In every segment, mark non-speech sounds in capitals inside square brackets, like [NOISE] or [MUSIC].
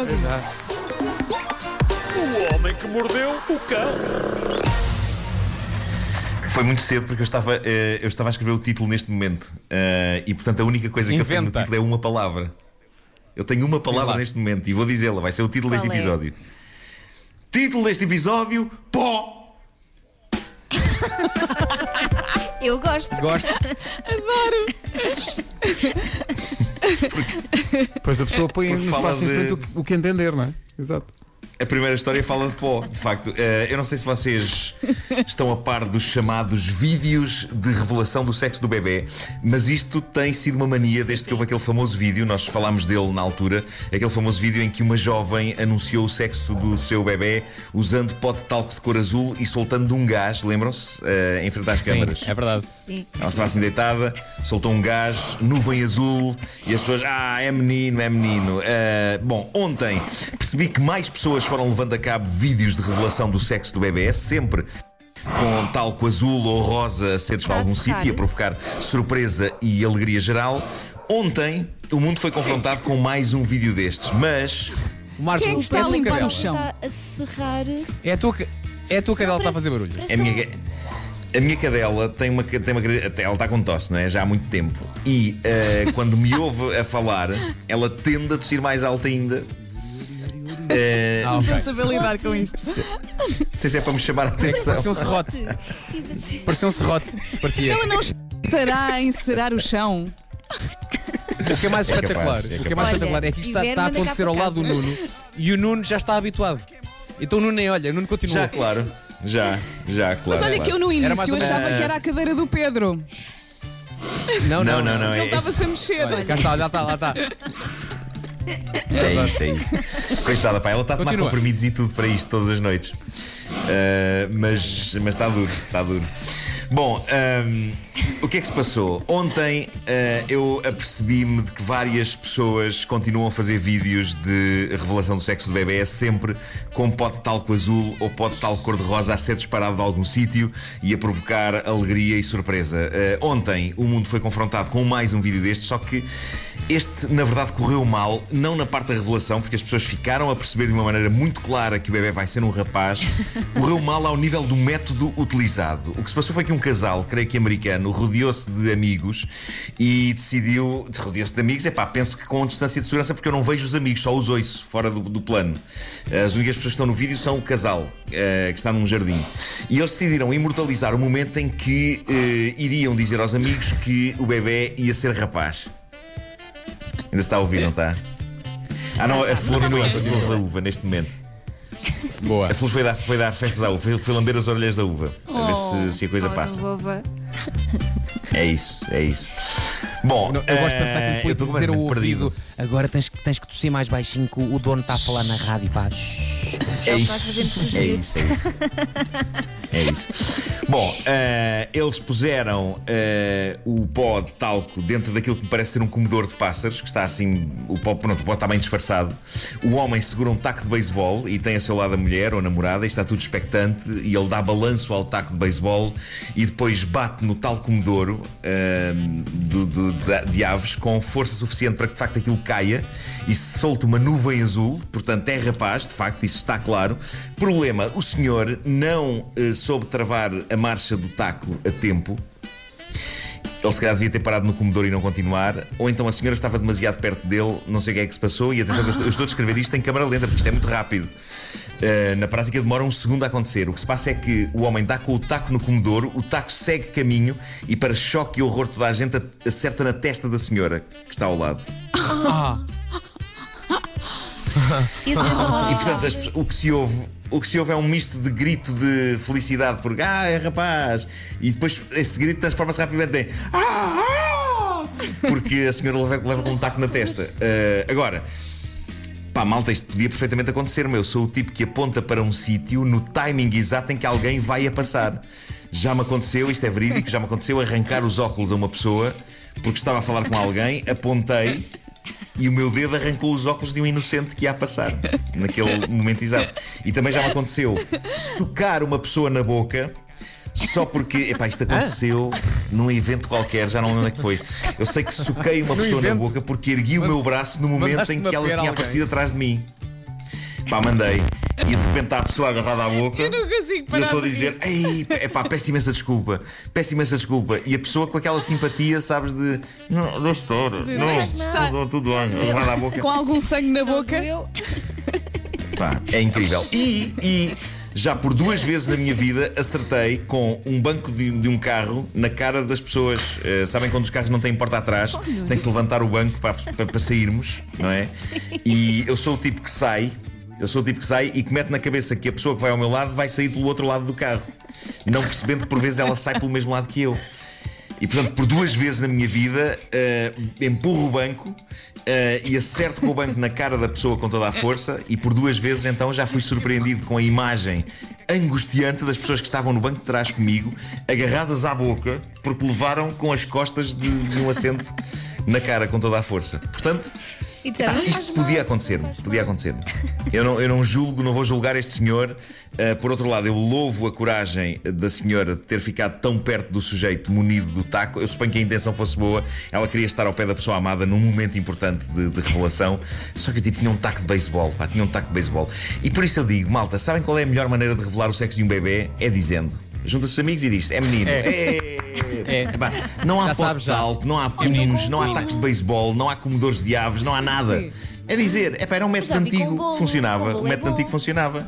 sozinho. O homem que mordeu o cão. Foi muito cedo porque eu estava, eh, eu estava a escrever o título neste momento. Eh, e portanto a única coisa que eu tenho no Inventa. título é uma palavra. Eu tenho uma palavra neste momento e vou dizê-la, vai ser o título Qual deste é? episódio. Título deste episódio: Pó! [LAUGHS] Eu gosto. Gosto. [LAUGHS] [LAUGHS] Pois a pessoa põe Porque no espaço em de- frente o que- o que entender, não é? Exato. A primeira história fala de pó, de facto. Eh, eu não sei se vocês estão a par dos chamados vídeos de revelação do sexo do bebê, mas isto tem sido uma mania desde que houve aquele famoso vídeo, nós falámos dele na altura, aquele famoso vídeo em que uma jovem anunciou o sexo do seu bebê usando pó de talco de cor azul e soltando um gás, lembram-se? Eh, em frente às Sim, câmaras. é verdade. Sim. Ela estava assim deitada, soltou um gás, nuvem azul e as pessoas, ah, é menino, é menino. Ah, bom, ontem percebi que mais pessoas foram levando a cabo vídeos de revelação do sexo do bebê, sempre com talco azul ou rosa a ser para Para algum sítio e a provocar surpresa e alegria geral. Ontem o mundo foi confrontado com mais um vídeo destes, mas O Marcos, Quem é que está é a limpar o chão? Está a serrar. É a tua, é a tua cadela que está a fazer barulho. parece a minha, a minha cadela tem uma, tem uma. Ela está com tosse, não é? Já há muito tempo. E eh, quando me ouve a falar, ela tende a tossir mais alto ainda. Ah, ok. Não saber lidar com isto. Não sei se é para me chamar a atenção. Parecia um serrote. Parecia um serrote. Parecia. Ela não estará a encerar o chão. O que é mais É capaz, espetacular, é o que é capaz. mais Olha, espetacular é que isto se está, está a acontecer ao lado do. Nuno e o Nuno já está habituado. Então o Nuno nem olha, o Nuno continua. Já, claro. Já, já, claro. Mas olha claro. que eu no início menos- achava que era a cadeira do Pedro. Não, Não, não, não. Ele É, estava-se a mexer. Olha, cá está, já está, lá está. É isso, é isso. Coitada, pá, ela está a tomar Continua. comprimidos e tudo para isto todas as noites. Eh, mas, mas está duro, está duro. Bom, ahm, o que é que se passou? Ontem eh, eu apercebi-me de que várias pessoas continuam a fazer vídeos de revelação do sexo do bebê sempre com pó de talco azul ou pó de talco cor-de-rosa a ser disparado de algum sítio e a provocar alegria e surpresa. Eh, ontem o mundo foi confrontado com mais um vídeo destes, só que este, na verdade, correu mal, não na parte da revelação, porque as pessoas ficaram a perceber de uma maneira muito clara que o bebê vai ser um rapaz. [LAUGHS] Correu mal ao nível do método utilizado. O que se passou foi que um casal, creio que americano, rodeou-se de amigos e decidiu. Rodeou-se de amigos, é pá, penso que com distância de segurança, porque eu não vejo os amigos, só os ouço fora do, do plano. As únicas pessoas que estão no vídeo são o casal, eh, que está num jardim. E eles decidiram imortalizar o momento em que eh, iriam dizer aos amigos que o bebê ia ser rapaz. Ainda se está a ouvir, não está? Ah, não, a flor foi a flor da uva neste momento. Boa. A flor foi dar, foi dar festas à uva, foi, foi lamber as orelhas da uva, a ver se, se a coisa Oh, passa. boba. É isso, é isso. Bom, Não, eu gosto de pensar que eh, lhe foi eu estou dizer ao perdido. Agora tens, que- tens que tossir mais baixinho que o dono está a falar na rádio e faz. É É o que isso, é isso, é [LAUGHS] isso. É isso. Bom, eh, eles puseram eh, o pó de talco dentro daquilo que me parece ser um comedor de pássaros, que está assim, o pó, pronto, o pó está bem disfarçado. O homem segura um taco de beisebol e tem a seu lado a mulher ou a namorada, e está tudo expectante, e ele dá balanço ao taco de beisebol e depois bate no tal comedouro eh, do- do- da- de aves com força suficiente para que de facto aquilo caia e se solte uma nuvem azul, portanto é rapaz, de facto, isso está claro. Problema, o senhor não eh, soube travar a marcha do taco a tempo. Ele se calhar devia ter parado no comedor e não continuar, ou então a senhora estava demasiado perto dele, não sei o que é que se passou, e atenção, eu estou, eu estou a descrever isto em câmara lenta, porque isto é muito rápido. Uh, na prática demora um segundo a acontecer. O que se passa é que o homem dá com o taco no comedouro, o taco segue caminho e, para choque e horror toda a gente, acerta na testa da senhora que está ao lado. Ah, [LAUGHS] E a senhora lá E portanto, as o que se ouve. O que se ouve é um misto de grito de felicidade porque ah, é rapaz! E depois esse grito transforma-se rapidamente em ah, ah! Porque a senhora leva, leva com um taco na testa. Uh, agora, pá, malta, isto podia perfeitamente acontecer, meu. Eu sou o tipo que aponta para um sítio no timing exato em que alguém vai a passar. Já me aconteceu, isto é verídico, já me aconteceu arrancar os óculos a uma pessoa porque estava a falar com alguém, apontei e o meu dedo arrancou os óculos de um inocente que ia a passar [LAUGHS] naquele momento exato. E também já me aconteceu socar uma pessoa na boca. Só porque, epá, isto aconteceu num evento qualquer, já não lembro onde é que foi. Eu sei que soquei uma No pessoa na evento? boca porque ergui o meu braço no momento em que ela tinha alguém? aparecido atrás de mim. Pá, mandei. E de repente está a pessoa agarrada à boca. Eu não consigo E eu parar. estou a dizer, ei, é pá, peço imensa desculpa, peço imensa desculpa. E a pessoa com aquela simpatia, sabes, de. Não, não, Deixa estar. não, tudo bem, agarrada à boca. Com algum sangue na boca. Pá, é incrível. E, e já por duas vezes na minha vida acertei com um banco de, de um carro na cara das pessoas. Eh, sabem quando os carros não têm porta atrás? Tem que se levantar o banco para, para, para sairmos, não é? [LAUGHS] E eu sou o tipo que sai. Eu sou o tipo que sai e que mete na cabeça que a pessoa que vai ao meu lado vai sair pelo outro lado do carro. Não percebendo que por vezes ela sai pelo mesmo lado que eu. E portanto, por duas vezes na minha vida, eh, empurro o banco eh, e acerto com o banco na cara da pessoa com toda a força, e por duas vezes então já fui surpreendido com a imagem angustiante das pessoas que estavam no banco de trás comigo, agarradas à boca, porque levaram com as costas de, de um assento na cara com toda a força. Portanto, e disseram, isto mal, podia não acontecer-me, faz podia mal. acontecer-me. Eu não, eu não julgo, não vou julgar este senhor. Uh, por outro lado, eu louvo a coragem da senhora de ter ficado tão perto do sujeito munido do taco. Eu suponho que a intenção fosse boa. Ela queria estar ao pé da pessoa amada num momento importante de, de revelação. Só que o tipo tinha um taco de beisebol, pá, tinha um taco de beisebol. E por isso eu digo, malta, sabem qual é a melhor maneira de revelar o sexo de um bebê? É dizendo. Junta-se os amigos e diz: é menino. É. Epá, não há Já sabes de não há punhos, não há tacos de beisebol, não há comedores de aves, não há nada. É dizer, epá, era um método já vi com antigo bolo, que funcionava. bolo O é método bom. antigo funcionava.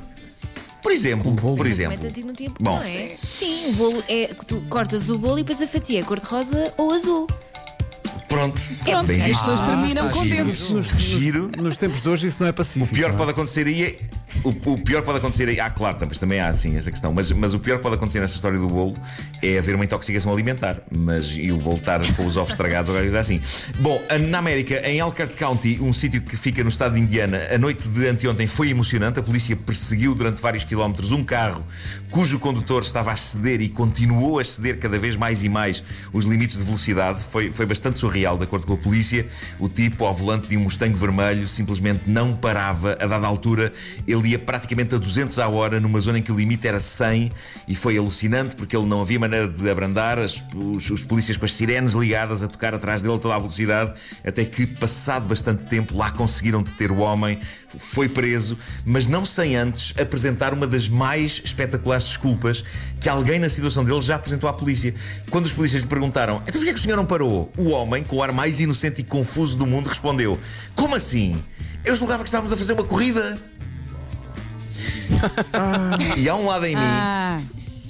Por exemplo, por exemplo. método antigo não tinha Bom. não é? Sim, o bolo é que tu cortas o bolo e depois a fatia é cor-de-rosa ou azul. Pronto. Pronto, Bem é visto. As pessoas terminam com giro. dentes. Nos, Giro. nos, nos tempos de hoje isso não é O pior não é? pode acontecer aí é. O, o pior pode acontecer. Ah, claro, mas também há assim essa questão. Mas, mas o pior pode acontecer nessa história do bolo é haver uma intoxicação alimentar. Mas e o bolo estar com os ovos estragados ou coisa assim. Bom, na América, em Elkhart County, um sítio que fica no estado de Indiana, a noite de anteontem foi emocionante. A polícia perseguiu durante vários quilómetros um carro cujo condutor estava a ceder e continuou a ceder cada vez mais e mais os limites de velocidade. Foi, foi bastante surreal, de acordo com a polícia. O tipo, ao volante de um Mustang vermelho, simplesmente não parava. A dada altura, ele ia praticamente a 200 à hora, numa zona em que o limite era 100, e foi alucinante porque ele não havia maneira de abrandar. As- os, os polícias com as sirenes ligadas a tocar atrás dele a toda a velocidade, até que, passado bastante tempo, lá conseguiram deter o homem. Foi preso, mas não sem antes apresentar uma das mais espetaculares desculpas que alguém na situação dele já apresentou à polícia. Quando os polícias lhe perguntaram: então porquê é que o senhor não parou? O homem, com o ar mais inocente e confuso do mundo, respondeu: Como assim? Eu julgava que estávamos a fazer uma corrida. E há um lado em mim Ah,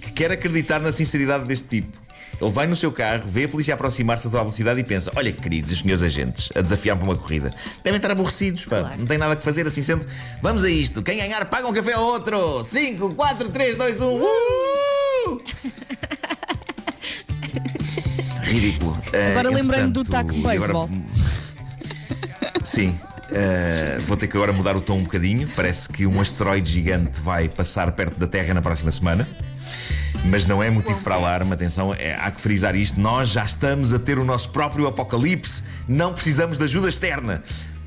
que quer acreditar na sinceridade deste tipo. Ele vai no seu carro, vê a polícia aproximar-se a toda a velocidade e pensa: Olha, queridos, os senhores agentes, a desafiar para uma corrida. Devem estar aborrecidos, pá. Claro. Não tem nada que fazer assim sendo. Vamos a isto. Quem ganhar, paga um café ao outro. 5, 4, 3, 2, 1. Uh! Ridículo. Eh, Agora lembrei-me do taco de beisebol. [LAUGHS] Sim. Eh, vou ter que agora mudar o tom um bocadinho. Parece que um asteroide gigante vai passar perto da Terra na próxima semana. Mas não é motivo para alarme, atenção, é- há que frisar isto. Nós já estamos a ter o nosso próprio apocalipse, não precisamos de ajuda externa.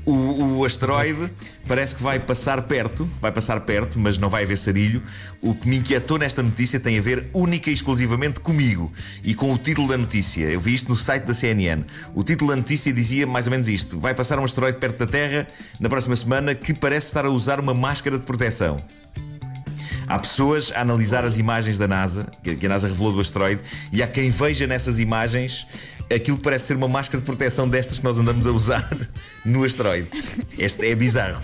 O, o asteroide parece que vai passar perto, vai passar perto, mas não vai haver sarilho. O que me inquietou nesta notícia tem a ver única e exclusivamente comigo e com o título da notícia. Eu vi isto no site da CNN. O título da notícia dizia mais ou menos isto: Vai passar um asteroide perto da Terra na próxima semana que parece estar a usar uma máscara de proteção. Há pessoas a analisar as imagens da NASA, que a NASA revelou do asteroide, e há quem veja nessas imagens aquilo que parece ser uma máscara de proteção destas que nós andamos a usar [LAUGHS] no asteroide. Este é bizarro.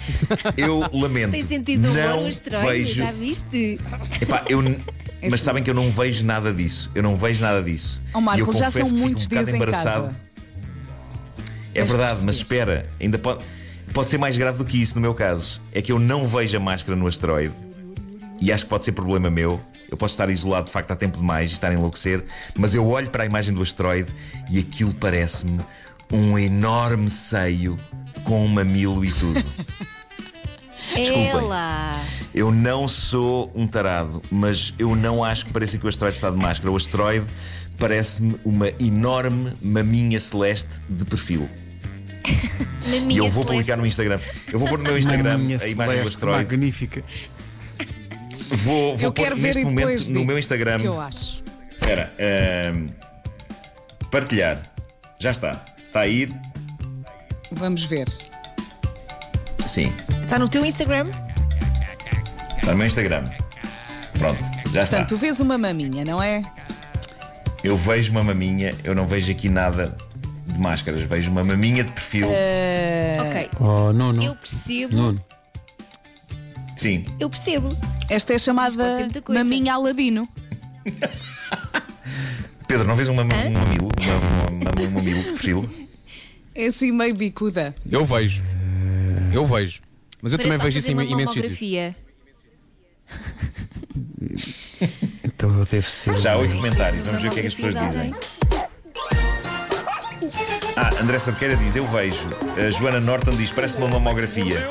Eu lamento. Tem sentido humor não o asteroide, vejo. já viste? Epá, eu É mas assim. sabem que eu não vejo nada disso. Eu não vejo nada disso. Ó Marco, e eu já confesso são que fico muitos um bocado dias em embaraçado. casa. É verdade, mas espera, ainda pode, pode ser mais grave do que isso no meu caso. É que eu não vejo a máscara no asteroide e acho que pode ser problema meu. Eu posso estar isolado de facto há tempo demais e estar a enlouquecer, mas eu olho para a imagem do asteroide e aquilo parece-me um enorme seio com um mamilo e tudo. [LAUGHS] Desculpem. Ela. Eu não sou um tarado, mas eu não acho que pareça que o asteroide está de máscara. O asteroide parece-me uma enorme maminha celeste de perfil. [LAUGHS] E eu vou celeste. publicar no Instagram. Eu vou pôr no meu Instagram Minha a imagem do celeste, asteroide. magnífica. Vou, vou Eu pôr quero ver neste momento no meu o Instagram. que eu acho. Espera, ahm, partilhar. Já está. Está a ir? Vamos ver. Sim. Está no teu Instagram? Está no meu Instagram. Pronto, já está. Portanto, tu vês uma maminha, não é? Eu vejo uma maminha, eu não vejo aqui nada de máscaras, vejo uma maminha de perfil. Eh, Ok. Oh, Nuno. Eu percebo. Nuno. Sim, Eu percebo. Esta é chamada maminha Aladino. Pedro, não vês um mamilo? Um mamilo de perfil? É assim meio bicuda. Eu vejo. Eu vejo. Mas eu Parece também vejo isso em imensos sítios. [LAUGHS] Então deve ser. Já há oito comentários, vamos ver o que é que as pessoas dizem. Ah, André Cerqueira diz: Eu vejo. A Joana Norton diz: Parece uma mamografia.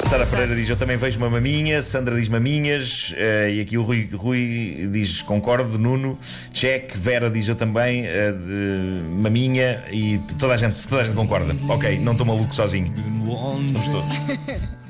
Sara Pereira diz: Eu também vejo uma maminha. Sandra diz maminhas. eh, e aqui o Rui, Rui diz: Concordo. Nuno. Check. Vera diz: Eu também. de maminha. E toda a, gente, toda a gente concorda. Ok, não estou maluco sozinho. Estamos todos. [LAUGHS]